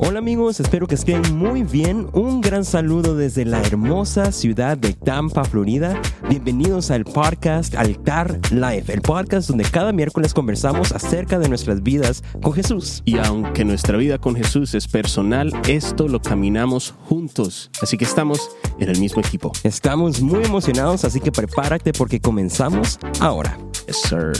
Hola amigos, espero que estén muy bien. Un gran saludo desde la hermosa ciudad de Tampa, Florida. Bienvenidos al podcast Altar Life, el podcast donde cada miércoles conversamos acerca de nuestras vidas con Jesús. Y aunque nuestra vida con Jesús es personal, esto lo caminamos juntos. Así que estamos en el mismo equipo. Estamos muy emocionados, así que prepárate porque comenzamos ahora. Yes, sir.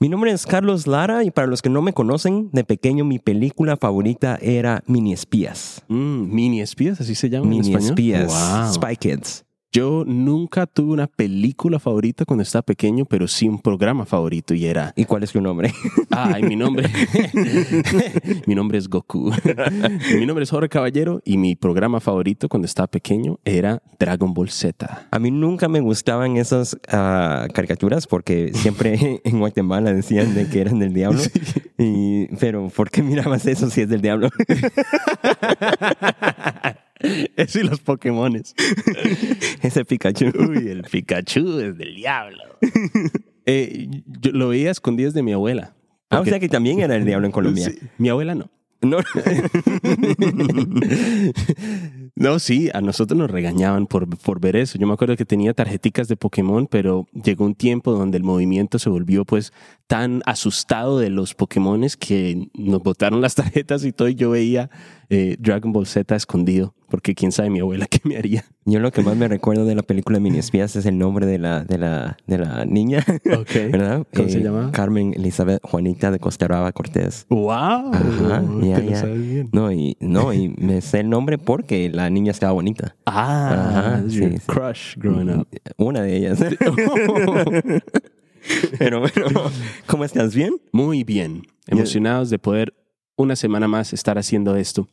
Mi nombre es Carlos Lara y para los que no me conocen, de pequeño mi película favorita era Mini Espías. Mm, mini espías, así se llama en Mini español. Espías, Wow. Spy Kids. Yo nunca tuve una película favorita cuando estaba pequeño, pero sí un programa favorito y era, ¿Y cuál es tu nombre? ay, mi nombre, mi nombre es Goku. mi nombre es Jorge Caballero y mi programa favorito cuando estaba pequeño era Dragon Ball Z. A mí nunca me gustaban esas ah, caricaturas porque siempre en Guatemala decían de que eran del diablo. Y, pero ¿por qué mirabas eso si es del diablo? Eso y los Pokémones. Ese Pikachu. Uy, el Pikachu es del diablo. Eh, yo lo veía escondidas de mi abuela. Ah, o sea que también era el diablo en Colombia. Sí, mi abuela no. No. No, sí, a nosotros nos regañaban por, por ver eso. Yo me acuerdo que tenía tarjeticas de Pokémon, pero llegó un tiempo donde el movimiento se volvió pues tan asustado de los Pokémones que nos botaron las tarjetas y todo y yo veía eh, Dragon Ball Z escondido, porque quién sabe mi abuela qué me haría. Yo lo que más me recuerdo de la película Mini Espías es el nombre de la, de la, de la niña. Ok. ¿Verdad? ¿Cómo se Eh, llama? Carmen Elizabeth Juanita de Costa Brava Cortés. ¡Wow! Ajá, ya, ya. sabes bien. No, y, no, y me sé el nombre porque la niña estaba bonita. Ah, Ajá, sí, your sí. crush growing up. Una de ellas. Pero bueno, ¿cómo estás? ¿Bien? Muy bien. Emocionados de poder una semana más estar haciendo esto.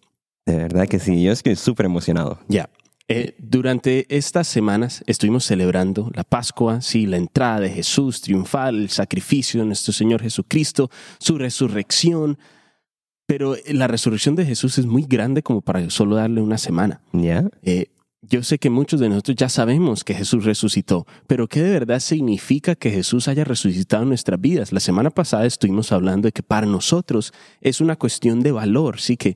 De verdad que sí, yo estoy súper emocionado. Ya. Eh, durante estas semanas estuvimos celebrando la Pascua, sí, la entrada de Jesús triunfal, el sacrificio de nuestro Señor Jesucristo, su resurrección. Pero la resurrección de Jesús es muy grande como para solo darle una semana. ¿Ya? Eh, yo sé que muchos de nosotros ya sabemos que Jesús resucitó, pero ¿qué de verdad significa que Jesús haya resucitado en nuestras vidas? La semana pasada estuvimos hablando de que para nosotros es una cuestión de valor, sí que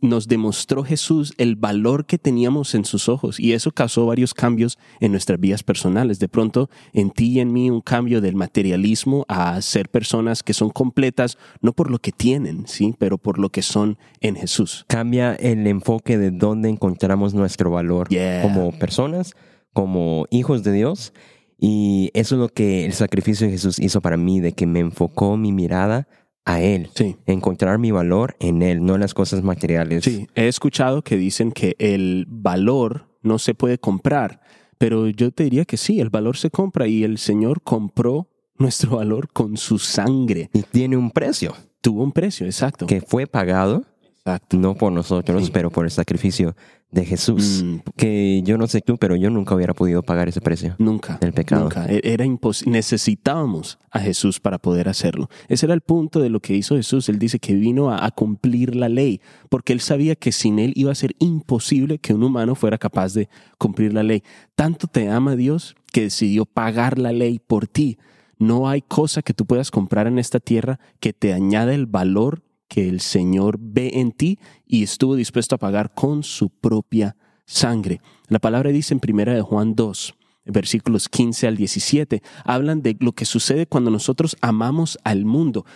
nos demostró Jesús el valor que teníamos en sus ojos y eso causó varios cambios en nuestras vidas personales. De pronto, en ti y en mí, un cambio del materialismo a ser personas que son completas, no por lo que tienen, sí, pero por lo que son en Jesús. Cambia el enfoque de dónde encontramos nuestro valor Yeah. como personas, como hijos de Dios. Y eso es lo que el sacrificio de Jesús hizo para mí, de que me enfocó mi mirada a Él. Sí. Encontrar mi valor en Él, no en las cosas materiales. Sí, he escuchado que dicen que el valor no se puede comprar, pero yo te diría que sí, el valor se compra y el Señor compró nuestro valor con su sangre. Y tiene un precio Tuvo un precio, exacto. que fue pagado, Exacto. no por nosotros, Sí. pero por el sacrificio de Jesús. Mm, Que yo no sé tú, pero yo nunca hubiera podido pagar ese precio. nunca. Del pecado. Nunca. E- Era imposible. Necesitábamos a Jesús para poder hacerlo. Ese era el punto de lo que hizo Jesús. Él dice que vino a, a cumplir la ley, porque él sabía que sin él iba a ser imposible que un humano fuera capaz de cumplir la ley. Tanto te ama Dios que decidió pagar la ley por ti. No hay cosa que tú puedas comprar en esta tierra que te añada el valor que el Señor ve en ti y estuvo dispuesto a pagar con su propia sangre. La palabra dice en primera de Juan 2, versículos 15 al 17, hablan de lo que sucede cuando nosotros amamos al mundo.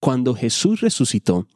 Cuando Jesús resucitó,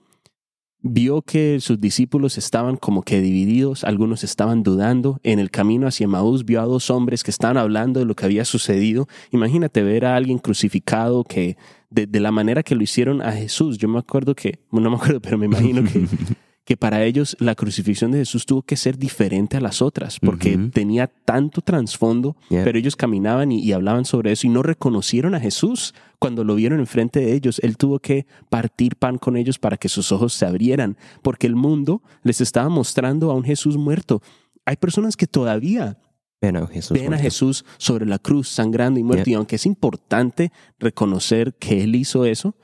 vio que sus discípulos estaban como que divididos, algunos estaban dudando. En el camino hacia Maús vio a dos hombres que estaban hablando de lo que había sucedido. Imagínate ver a alguien crucificado que de, de la manera que lo hicieron a Jesús. Yo me acuerdo que, no me acuerdo, pero me imagino que, que para ellos la crucifixión de Jesús tuvo que ser diferente a las otras, porque tenía tanto trasfondo, Yeah. pero ellos caminaban y, y hablaban sobre eso y no reconocieron a Jesús. Cuando lo vieron enfrente de ellos, Él tuvo que partir pan con ellos para que sus ojos se abrieran, porque el mundo les estaba mostrando a un Jesús muerto. Hay personas que todavía Ven a Jesús. ven a muerto. Jesús sobre la cruz, sangrando y muerto. Yeah. Y aunque es importante reconocer que Él hizo eso,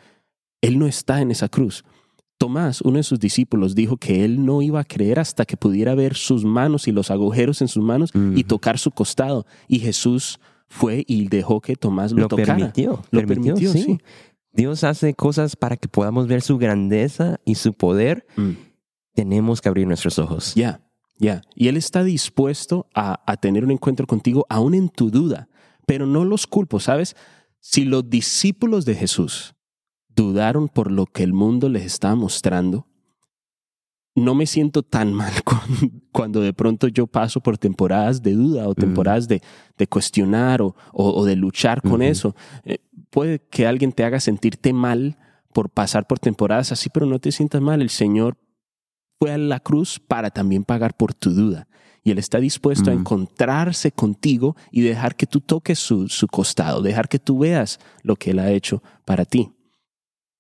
Él no está en esa cruz. Tomás, uno de sus discípulos, dijo que él no iba a creer hasta que pudiera ver sus manos y los agujeros en sus manos y tocar su costado. Y Jesús fue y dejó que Tomás lo, Lo tocara. permitió. Lo permitió, sí. Dios hace cosas para que podamos ver su grandeza y su poder. Mm. Tenemos que abrir nuestros ojos. Ya, ya. Y Él está dispuesto a, a tener un encuentro contigo aún en tu duda, pero no los culpo, ¿sabes? Si los discípulos de Jesús dudaron por lo que el mundo les estaba mostrando, no me siento tan mal cuando de pronto yo paso por temporadas de duda o temporadas de, de cuestionar o, o- o de luchar con eso. Eh, puede que alguien te haga sentirte mal por pasar por temporadas así, pero no te sientas mal. El Señor fue a la cruz para también pagar por tu duda. Y Él está dispuesto a encontrarse contigo y dejar que tú toques su, su costado, dejar que tú veas lo que Él ha hecho para ti.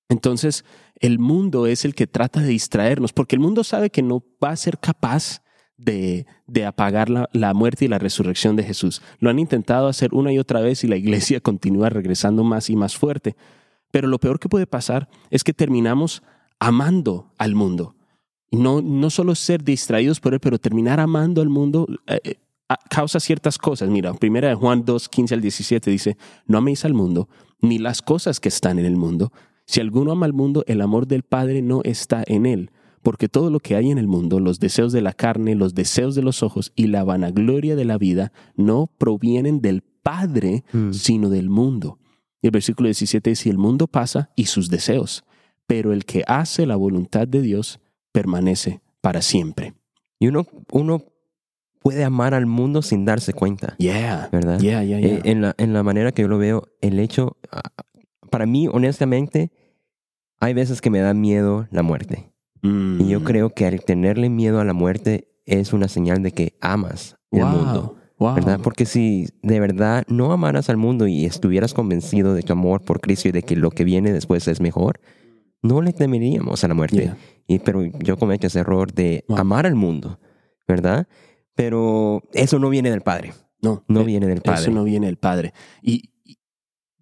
Entonces, el mundo es el que trata de distraernos, porque el mundo sabe que no va a ser capaz de, de apagar la, la muerte y la resurrección de Jesús. Lo han intentado hacer una y otra vez y la iglesia continúa regresando más y más fuerte. Pero lo peor que puede pasar es que terminamos amando al mundo. No, no solo ser distraídos por él, pero terminar amando al mundo eh, eh, causa ciertas cosas. Mira, primera de Juan 2, 15 al 17 dice, no améis al mundo, ni las cosas que están en el mundo. Si alguno ama al mundo, el amor del Padre no está en él. Porque todo lo que hay en el mundo, los deseos de la carne, los deseos de los ojos y la vanagloria de la vida, no provienen del Padre, Mm. sino del mundo. Y el versículo 17 dice, el mundo pasa y sus deseos, pero el que hace la voluntad de Dios permanece para siempre. Y uno, uno puede amar al mundo sin darse cuenta. Yeah, ¿Verdad? yeah, yeah, yeah. Eh, en, la, en la manera que yo lo veo, el hecho, para mí, honestamente, hay veces que me da miedo la muerte. Mm. Y yo creo que al tenerle miedo a la muerte es una señal de que amas el mundo. wow. ¿Verdad? Porque si de verdad no amaras al mundo y estuvieras convencido de tu amor por Cristo y de que lo que viene después es mejor, no le temeríamos a la muerte. Yeah. Y, pero yo cometo ese error de Wow. amar al mundo, ¿verdad? Pero eso no viene del Padre. No, No eh, viene del Padre. Eso no viene del Padre. Y, y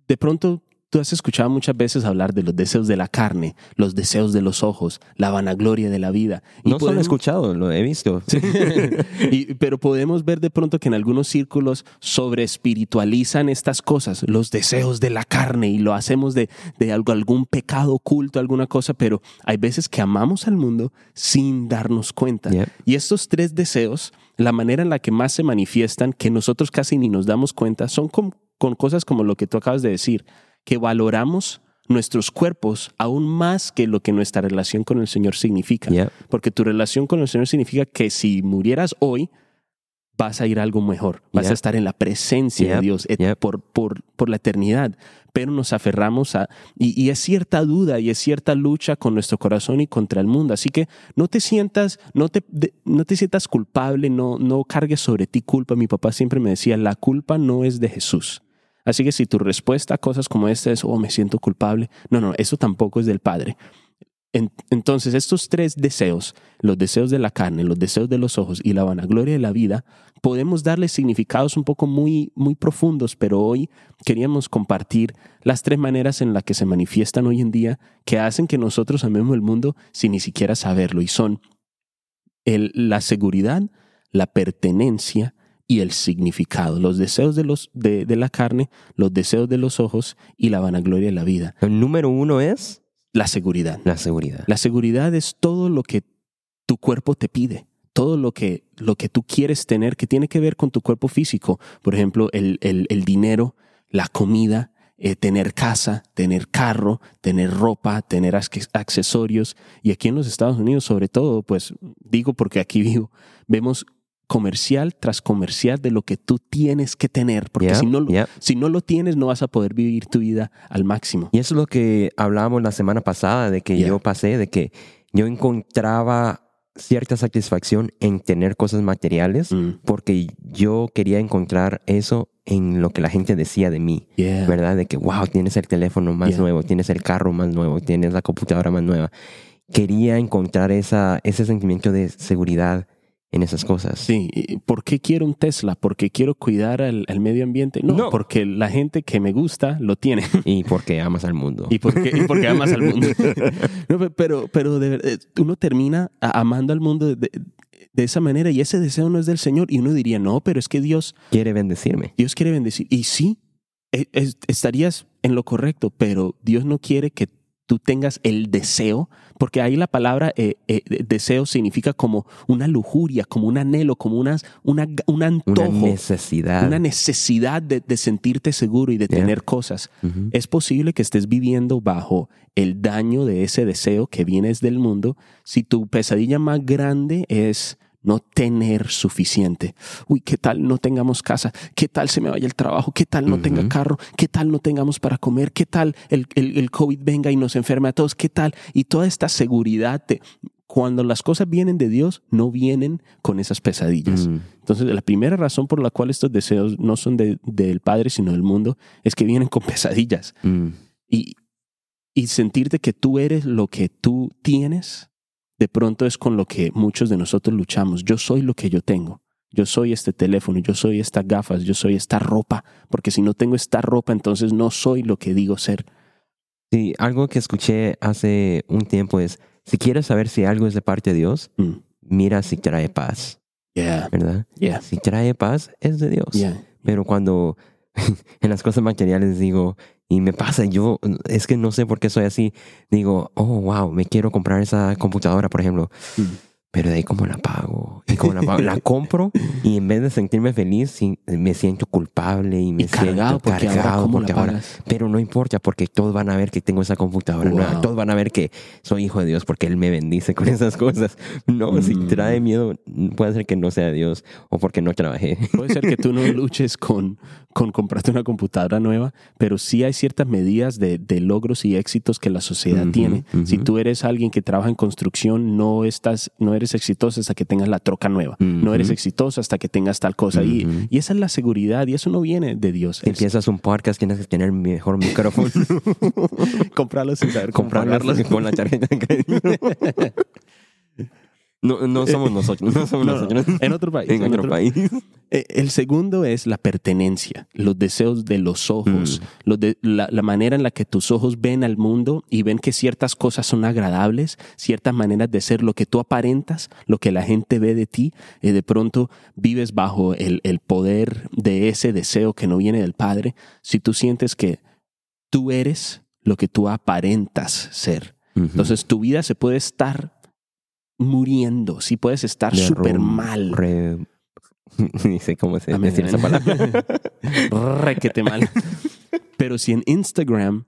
de pronto tú has escuchado muchas veces hablar de los deseos de la carne, los deseos de los ojos, la vanagloria de la vida. Y no solo he podemos- escuchado, lo he visto. Y- pero podemos ver de pronto que en algunos círculos sobre espiritualizan estas cosas, los deseos de la carne, y lo hacemos de, de algo, algún pecado oculto, alguna cosa, pero hay veces que amamos al mundo sin darnos cuenta. Y estos tres deseos, la manera en la que más se manifiestan, que nosotros casi ni nos damos cuenta, son con, con cosas como lo que tú acabas de decir, que valoramos nuestros cuerpos aún más que lo que nuestra relación con el Señor significa. Porque tu relación con el Señor significa que si murieras hoy, vas a ir a algo mejor. Vas a estar en la presencia de Dios yep. por, por, por la eternidad. Pero nos aferramos a... Y, y es cierta duda y es cierta lucha con nuestro corazón y contra el mundo. Así que no te sientas, no te, no te sientas culpable, no, no cargues sobre ti culpa. Mi papá siempre me decía, la culpa no es de Jesús. Así que si tu respuesta a cosas como esta es, oh, me siento culpable, no, no, eso tampoco es del Padre. En- entonces, estos tres deseos, los deseos de la carne, los deseos de los ojos y la vanagloria de la vida, podemos darles significados un poco muy, muy profundos, pero hoy queríamos compartir las tres maneras en las que se manifiestan hoy en día que hacen que nosotros amemos el mundo sin ni siquiera saberlo. Y son el- la seguridad, la pertenencia y el significado. Los deseos de, los, de, de la carne, los deseos de los ojos y la vanagloria de la vida. El número uno es La seguridad. la seguridad. La seguridad es todo lo que tu cuerpo te pide, todo lo que, lo que tú quieres tener que tiene que ver con tu cuerpo físico. Por ejemplo, el, el- el dinero, la comida, eh, tener casa, tener carro, tener ropa, tener ac- accesorios. Y aquí en los Estados Unidos, sobre todo, pues digo porque aquí vivo, vemos comercial tras comercial de lo que tú tienes que tener, porque Yep, si, no, lo- yep. si no lo tienes no vas a poder vivir tu vida al máximo. Y eso es lo que hablábamos la semana pasada, de que Yeah. yo pasé, de que yo encontraba cierta satisfacción en tener cosas materiales, Mm, porque yo quería encontrar eso en lo que la gente decía de mí, yeah. ¿verdad? De que, wow, tienes el teléfono más Yeah. nuevo, tienes el carro más nuevo, tienes la computadora más nueva. Quería encontrar esa, ese sentimiento de seguridad en esas cosas. Sí, ¿y ¿por qué quiero un Tesla? ¿Porque quiero cuidar al, al medio ambiente? No, No. porque la gente que me gusta lo tiene. Y porque amas al mundo. y porque, y porque amas al mundo. No, pe- pero, pero de verdad, uno termina amando al mundo de- de esa manera y ese deseo no es del Señor. Y uno diría, no, pero es que Dios, Quiere bendecirme. Dios quiere bendecir. Y sí, e- es- estarías en lo correcto, pero Dios no quiere que tú tengas el deseo, porque ahí la palabra eh, eh, deseo significa como una lujuria, como un anhelo, como una, una, un Una antojo, necesidad. una necesidad de, de sentirte seguro y de Yeah. tener cosas. Es posible que estés viviendo bajo el daño de ese deseo que vienes del mundo si tu pesadilla más grande es no tener suficiente. Uy, ¿qué tal no tengamos casa? ¿Qué tal se me vaya el trabajo? ¿Qué tal no tenga carro? ¿Qué tal no tengamos para comer? ¿Qué tal el, el- el COVID venga y nos enferme a todos? ¿Qué tal? Y toda esta seguridad de... Cuando las cosas vienen de Dios, no vienen con esas pesadillas. Mm. Entonces, la primera razón por la cual estos deseos no son de- del Padre, sino del mundo, es que vienen con pesadillas. Mm. Y, y sentirte que tú eres lo que tú tienes, de pronto es con lo que muchos de nosotros luchamos. Yo soy lo que yo tengo. Yo soy este teléfono, yo soy estas gafas, yo soy esta ropa, porque si no tengo esta ropa, entonces no soy lo que digo ser. Sí, algo que escuché hace un tiempo es, si quieres saber si algo es de parte de Dios, Mm. mira si trae paz, Yeah, ¿verdad? yeah, Si trae paz, es de Dios. yeah. Pero cuando en las cosas materiales digo, y me pasa, yo es que no sé por qué soy así, digo, oh, wow, me quiero comprar esa computadora, por ejemplo, Mm. pero de ahí cómo la pago, y cómo la pago, la compro y en vez de sentirme feliz, me siento culpable y me Y cargado siento porque ahora, cargado ¿cómo porque ahora, pero no importa porque todos van a ver que tengo esa computadora Wow. nueva, todos van a ver que soy hijo de Dios porque Él me bendice con esas cosas. No, si Mm. trae miedo, puede ser que no sea Dios o porque no trabajé. Puede ser que tú no luches con, con comprarte una computadora nueva, pero sí hay ciertas medidas de, de logros y éxitos que la sociedad Ujú, tiene. ujú. Si tú eres alguien que trabaja en construcción, no, estás, no eres exitoso hasta que tengas la troca nueva. No eres exitoso hasta que tengas tal cosa. Y, y esa es la seguridad y eso no viene de Dios. Empiezas un podcast, tienes que tener mejor micrófono. comprarlo sin saber comprarlo con la tarjeta de crédito. No, no somos nosotros, no somos No, no, nosotros. en otro país. En en otro otro- país. Eh, El segundo es la pertenencia, los deseos de los ojos, Mm. los de- la, la manera en la que tus ojos ven al mundo y ven que ciertas cosas son agradables, ciertas maneras de ser, lo que tú aparentas, lo que la gente ve de ti, y de pronto vives bajo el, el poder de ese deseo que no viene del Padre. Si tú sientes que tú eres lo que tú aparentas ser, entonces tu vida se puede estar muriendo, si puedes estar súper mal. re- Ni sé cómo se decir esa palabra. Requete mal. Pero si en Instagram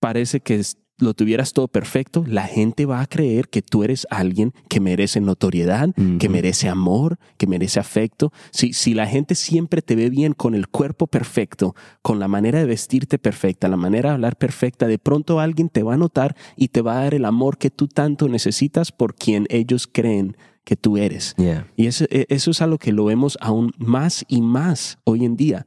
parece que es- lo tuvieras todo perfecto, la gente va a creer que tú eres alguien que merece notoriedad, que merece amor, que merece afecto. Si, si la gente siempre te ve bien con el cuerpo perfecto, con la manera de vestirte perfecta, la manera de hablar perfecta, de pronto alguien te va a notar y te va a dar el amor que tú tanto necesitas por quien ellos creen que tú eres. Yeah. Y eso, e- eso es algo que lo vemos aún más y más hoy en día.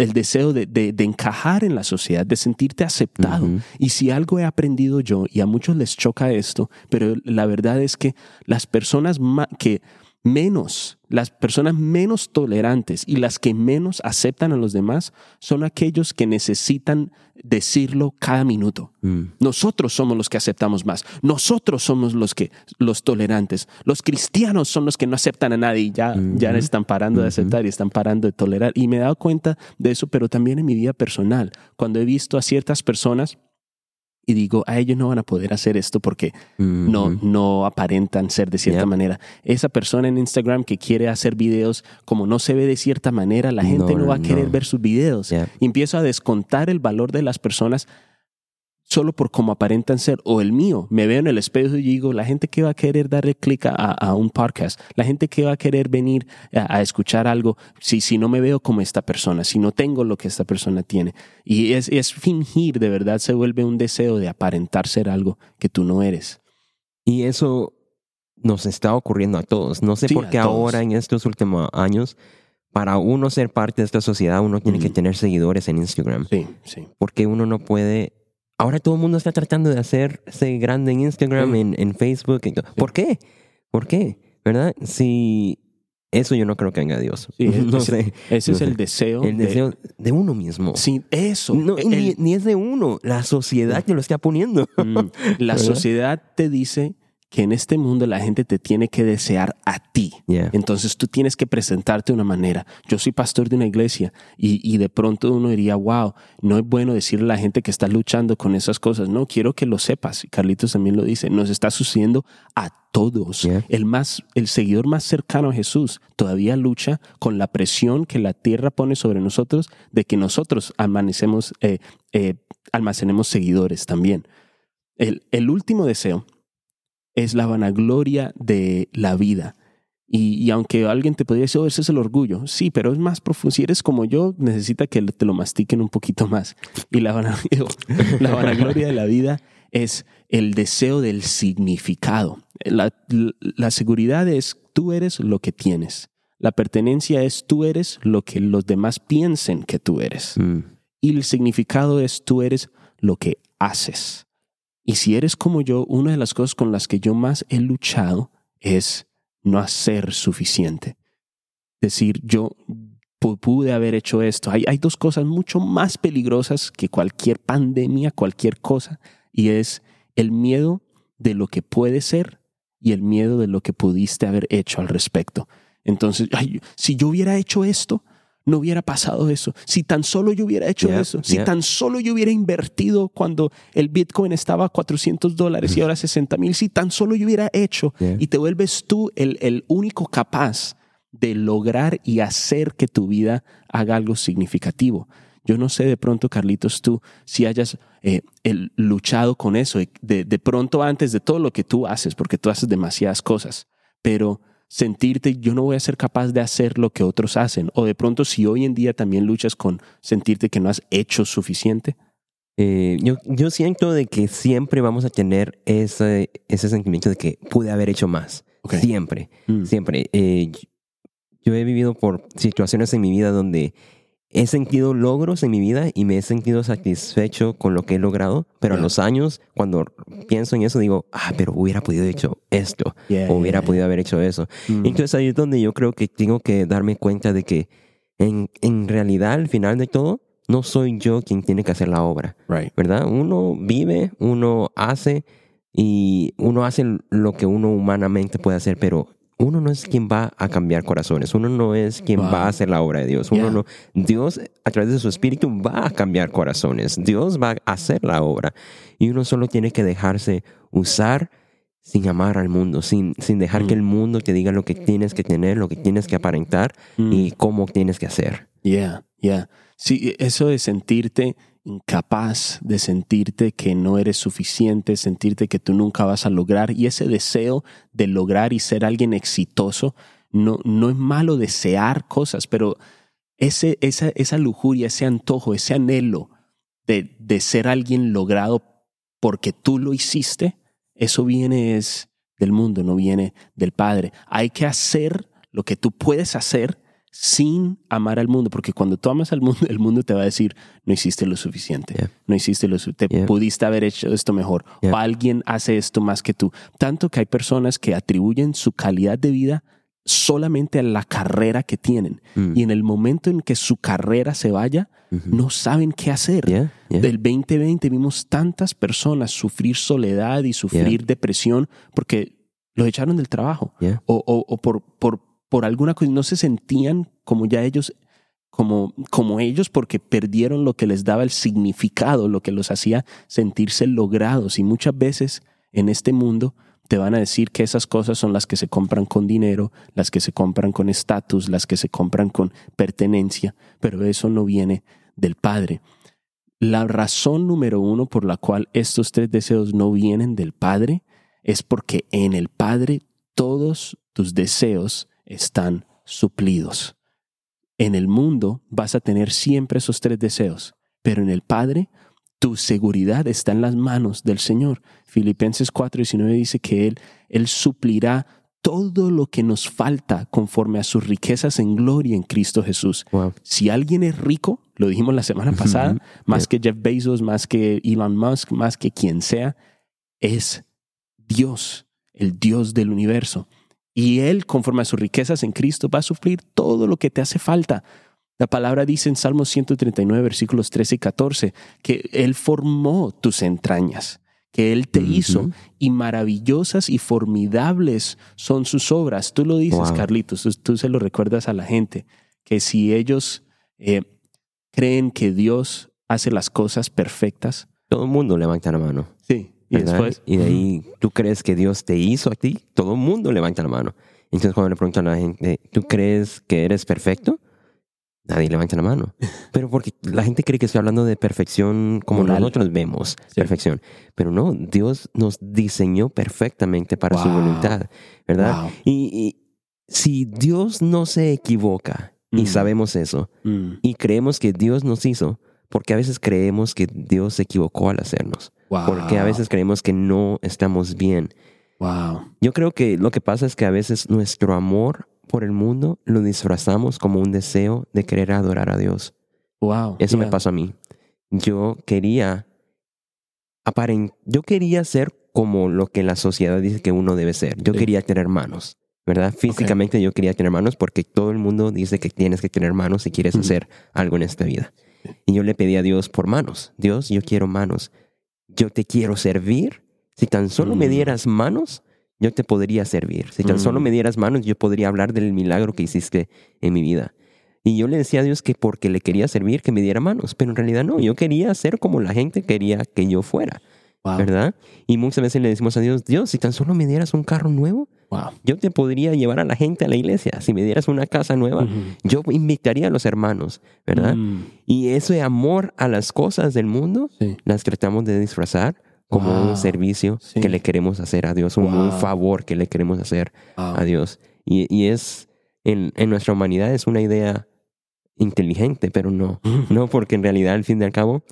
El deseo de, de- de encajar en la sociedad, de sentirte aceptado. Y si algo he aprendido yo, y a muchos les choca esto, pero la verdad es que las personas que menos, las personas menos tolerantes y las que menos aceptan a los demás son aquellos que necesitan decirlo cada minuto. Mm. Nosotros somos los que aceptamos más. Nosotros somos los que los tolerantes. Los cristianos son los que no aceptan a nadie y ya, ya Ujú. están parando de Ujú. aceptar y están parando de tolerar. Y me he dado cuenta de eso, pero también en mi vida personal, cuando he visto a ciertas personas y digo, a ellos no van a poder hacer esto porque no, no aparentan ser de cierta manera. Esa persona en Instagram que quiere hacer videos como no se ve de cierta manera, la gente no, No, va a querer no. ver sus videos. Yeah. Y empiezo a descontar el valor de las personas solo por cómo aparentan ser, o el mío. Me veo en el espejo y digo, la gente que va a querer darle clic a, a un podcast, la gente que va a querer venir a, a escuchar algo, si, si no me veo como esta persona, si no tengo lo que esta persona tiene. Y es, es fingir, de verdad se vuelve un deseo de aparentar ser algo que tú no eres. Y eso nos está ocurriendo a todos. No sé Sí, por qué ahora, en estos últimos años, para uno ser parte de esta sociedad, uno tiene que tener seguidores en Instagram. Sí, sí. Porque uno no puede... Ahora todo el mundo está tratando de hacerse grande en Instagram, Sí. en, en Facebook. ¿Por qué? ¿Por qué? ¿Verdad? Si... Eso yo no creo que venga Dios. Sí, no ese- sé. Ese No es sé. el deseo. El de- deseo de uno mismo. Sí, eso. No, ni, ni es de uno. La sociedad te lo está poniendo. Mm, la ¿Verdad? sociedad te dice que en este mundo la gente te tiene que desear a ti. Yeah. Entonces tú tienes que presentarte de una manera. Yo soy pastor de una iglesia y, y de pronto uno diría, wow, no es bueno decirle a la gente que está luchando con esas cosas. No, quiero que lo sepas. Carlitos también lo dice. Nos está sucediendo a todos. Yeah. El, más, el seguidor más cercano a Jesús todavía lucha con la presión que la tierra pone sobre nosotros de que nosotros amanecemos, eh, eh, almacenemos seguidores también. El, el último deseo es la vanagloria de la vida. Y, y aunque alguien te podría decir, oh, ese es el orgullo, sí, pero es más profundo. Si eres como yo, necesita que te lo mastiquen un poquito más. Y la, vana- la vanagloria de la vida es el deseo del significado. La, la seguridad es tú eres lo que tienes. La pertenencia es tú eres lo que los demás piensen que tú eres. Mm. Y el significado es tú eres lo que haces. Y si eres como yo, una de las cosas con las que yo más he luchado es no hacer suficiente. Decir, yo pu- pude haber hecho esto. Hay, hay dos cosas mucho más peligrosas que cualquier pandemia, cualquier cosa, y es el miedo de lo que puede ser y el miedo de lo que pudiste haber hecho al respecto. Entonces, si yo hubiera hecho esto, no hubiera pasado eso. Si tan solo yo hubiera hecho Yeah, eso, si yeah. tan solo yo hubiera invertido cuando el Bitcoin estaba a 400 dólares y ahora 60 mil, si tan solo yo hubiera hecho Yeah. y te vuelves tú el, el único capaz de lograr y hacer que tu vida haga algo significativo. Yo no sé de pronto, Carlitos, tú si hayas eh, el- luchado con eso, de, de pronto antes de todo lo que tú haces, porque tú haces demasiadas cosas, pero sentirte, yo no voy a ser capaz de hacer lo que otros hacen, o de pronto si hoy en día también luchas con sentirte que no has hecho suficiente. Eh, yo, yo siento de que siempre vamos a tener ese, ese sentimiento de que pude haber hecho más. Siempre, Mm. siempre. Eh, yo he vivido por situaciones en mi vida donde he sentido logros en mi vida y me he sentido satisfecho con lo que he logrado, pero a Yeah. los años, cuando pienso en eso, digo, ah, pero hubiera podido hecho esto, Yeah, o hubiera yeah, podido haber hecho eso. Mm. Entonces ahí es donde yo creo que tengo que darme cuenta de que en, en realidad, al final de todo, no soy yo quien tiene que hacer la obra, Right. ¿verdad? Uno vive, uno hace y uno hace lo que uno humanamente puede hacer, pero uno no es quien va a cambiar corazones, uno no es quien Wow. va a hacer la obra de Dios. Uno Yeah. no, Dios a través de su espíritu va a cambiar corazones, Dios va a hacer la obra y uno solo tiene que dejarse usar sin amar al mundo, sin, sin dejar Mm. que el mundo te diga lo que tienes que tener, lo que tienes que aparentar Mm. y cómo tienes que hacer. Yeah, yeah. Sí, eso de sentirte incapaz, de sentirte que no eres suficiente, sentirte que tú nunca vas a lograr y ese deseo de lograr y ser alguien exitoso, no, no es malo desear cosas, pero ese, esa, esa lujuria, ese antojo, ese anhelo de, de ser alguien logrado porque tú lo hiciste, eso viene es del mundo, no viene del Padre. Hay que hacer lo que tú puedes hacer sin amar al mundo, porque cuando tú amas al mundo, el mundo te va a decir, no hiciste lo suficiente, Yeah. no hiciste lo su- te Yeah. pudiste haber hecho esto mejor, Yeah. o alguien hace esto más que tú. Tanto que hay personas que atribuyen su calidad de vida solamente a la carrera que tienen. Mm. Y en el momento en que su carrera se vaya, Ujú. no saben qué hacer. Yeah, yeah. Del 2020 vimos tantas personas sufrir soledad y sufrir depresión porque los echaron del trabajo o- o por, por, por alguna cosa no se sentían como ya ellos como, como ellos porque perdieron lo que les daba el significado, lo que los hacía sentirse logrados. Y muchas veces en este mundo te van a decir que esas cosas son las que se compran con dinero, las que se compran con estatus, las que se compran con pertenencia, pero eso no viene del Padre. La razón número uno por la cual estos tres deseos no vienen del Padre es porque en el Padre todos tus deseos están suplidos. En el mundo vas a tener siempre esos tres deseos, pero en el Padre tu seguridad está en las manos del Señor. Filipenses 4:19 dice que Él, Él suplirá todo lo que nos falta conforme a sus riquezas en gloria en Cristo Jesús. Wow. Si alguien es rico, lo dijimos la semana pasada, más que Jeff Bezos, más que Elon Musk, más que quien sea, es Dios, el Dios del universo. Y Él, conforme a sus riquezas en Cristo, va a suplir todo lo que te hace falta. La palabra dice en Salmos 139, versículos 13 y 14, que Él formó tus entrañas, que Él te hizo y maravillosas y formidables son sus obras. Tú lo dices, Wow. Carlitos, tú, tú se lo recuerdas a la gente, que si ellos eh, creen que Dios hace las cosas perfectas, Todo el mundo levanta la mano. sí, y ¿verdad? después... Y de ahí, ¿tú crees que Dios te hizo a ti? Todo el mundo levanta la mano. Entonces, cuando le preguntan a la gente, ¿tú crees que eres perfecto? Nadie levanta la mano. Pero porque la gente cree que estoy hablando de perfección como Moral. nosotros vemos Sí. perfección. Pero no, Dios nos diseñó perfectamente para su voluntad, ¿verdad? Wow. Y, y si Dios no se equivoca, y Mm. sabemos eso, Mm, y creemos que Dios nos hizo, porque a veces creemos que Dios se equivocó al hacernos. Wow. Porque a veces creemos que no estamos bien. Wow. Yo creo que lo que pasa es que a veces nuestro amor por el mundo lo disfrazamos como un deseo de querer adorar a Dios. Wow. Eso me Yeah. pasó a mí. Yo quería aparen- yo quería ser como lo que la sociedad dice que uno debe ser. Yo Sí. quería tener manos, ¿verdad? Físicamente yo quería tener manos porque todo el mundo dice que tienes que tener manos si quieres Ujú. hacer algo en esta vida. Y yo le pedí a Dios por manos. Dios, yo quiero manos. Yo te quiero servir. Si tan solo me Mm. dieras manos, yo te podría servir. Si tan Mm. solo me dieras manos, yo podría hablar del milagro que hiciste en mi vida. Y yo le decía a Dios que porque le quería servir, que me diera manos. Pero en realidad no, yo quería ser como la gente quería que yo fuera, Wow. ¿verdad? Y muchas veces le decimos a Dios, Dios, si tan solo me dieras un carro nuevo, Wow. yo te podría llevar a la gente a la iglesia. Si me dieras una casa nueva, yo invitaría a los hermanos, ¿verdad? Mm, Y ese amor a las cosas del mundo, sí. las tratamos de disfrazar como Wow. un servicio Sí. que le queremos hacer a Dios, un, favor que le queremos hacer a Dios. Y, y es, en, en nuestra humanidad es una idea inteligente, pero no. No, porque en realidad, al fin y al cabo,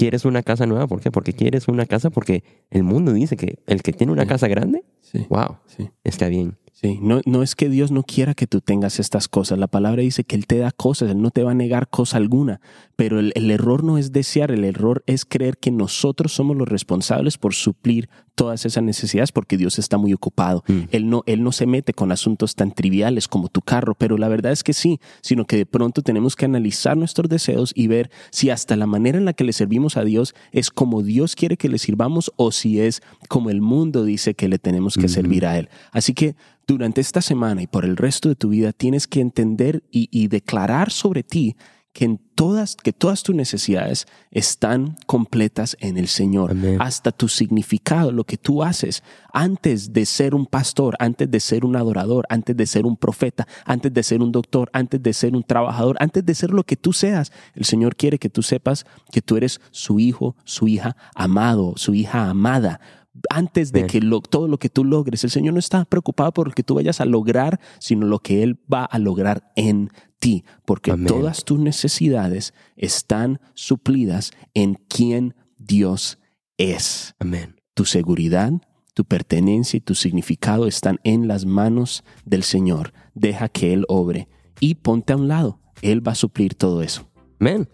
quieres una casa nueva. ¿Por qué? Porque quieres una casa porque el mundo dice que el que tiene una Sí. casa grande, Sí. wow, Sí. está bien. Sí, no, no es que Dios no quiera que tú tengas estas cosas. La palabra dice que Él te da cosas, Él no te va a negar cosa alguna. Pero el, el error no es desear, el error es creer que nosotros somos los responsables por suplir todas esas necesidades porque Dios está muy ocupado. Mm. Él no, él no se mete con asuntos tan triviales como tu carro, pero la verdad es que sí, sino que de pronto tenemos que analizar nuestros deseos y ver si hasta la manera en la que le servimos a Dios es como Dios quiere que le sirvamos o si es como el mundo dice que le tenemos que servir a Él. Así que durante esta semana y por el resto de tu vida tienes que entender y, y declarar sobre ti que en todas que todas tus necesidades están completas en el Señor Amén. hasta tu significado lo que tú haces antes de ser un pastor antes de ser un adorador antes de ser un profeta antes de ser un doctor antes de ser un trabajador antes de ser lo que tú seas el Señor quiere que tú sepas que tú eres su hijo su hija amado su hija amada antes de que lo- todo lo que tú logres, el Señor no está preocupado por lo que tú vayas a lograr, sino lo que Él va a lograr en ti, porque Amén. todas tus necesidades están suplidas en quien Dios es. Amén. Tu seguridad, tu pertenencia y tu significado están en las manos del Señor. Deja que Él obre y ponte a un lado. Él va a suplir todo eso. Amén.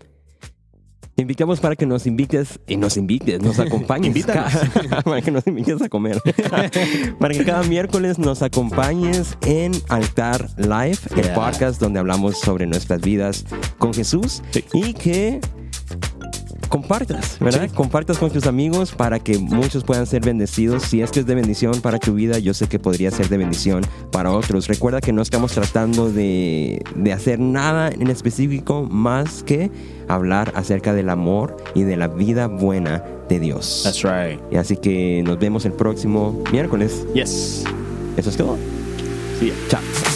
Te invitamos para que nos invites y nos invites, nos acompañes. Invítanos. Para que nos invites a comer. para que cada miércoles nos acompañes en Altar Live, el Yeah. podcast donde hablamos sobre nuestras vidas con Jesús Sí. y que compartas, ¿verdad? Sí. Compartas con tus amigos para que muchos puedan ser bendecidos. Si esto es de bendición para tu vida, yo sé que podría ser de bendición para otros. Recuerda que no estamos tratando de, de hacer nada en específico más que hablar acerca del amor y de la vida buena de Dios. That's right. Y así que nos vemos el próximo miércoles. Yes. Eso es todo. See ya. Chao.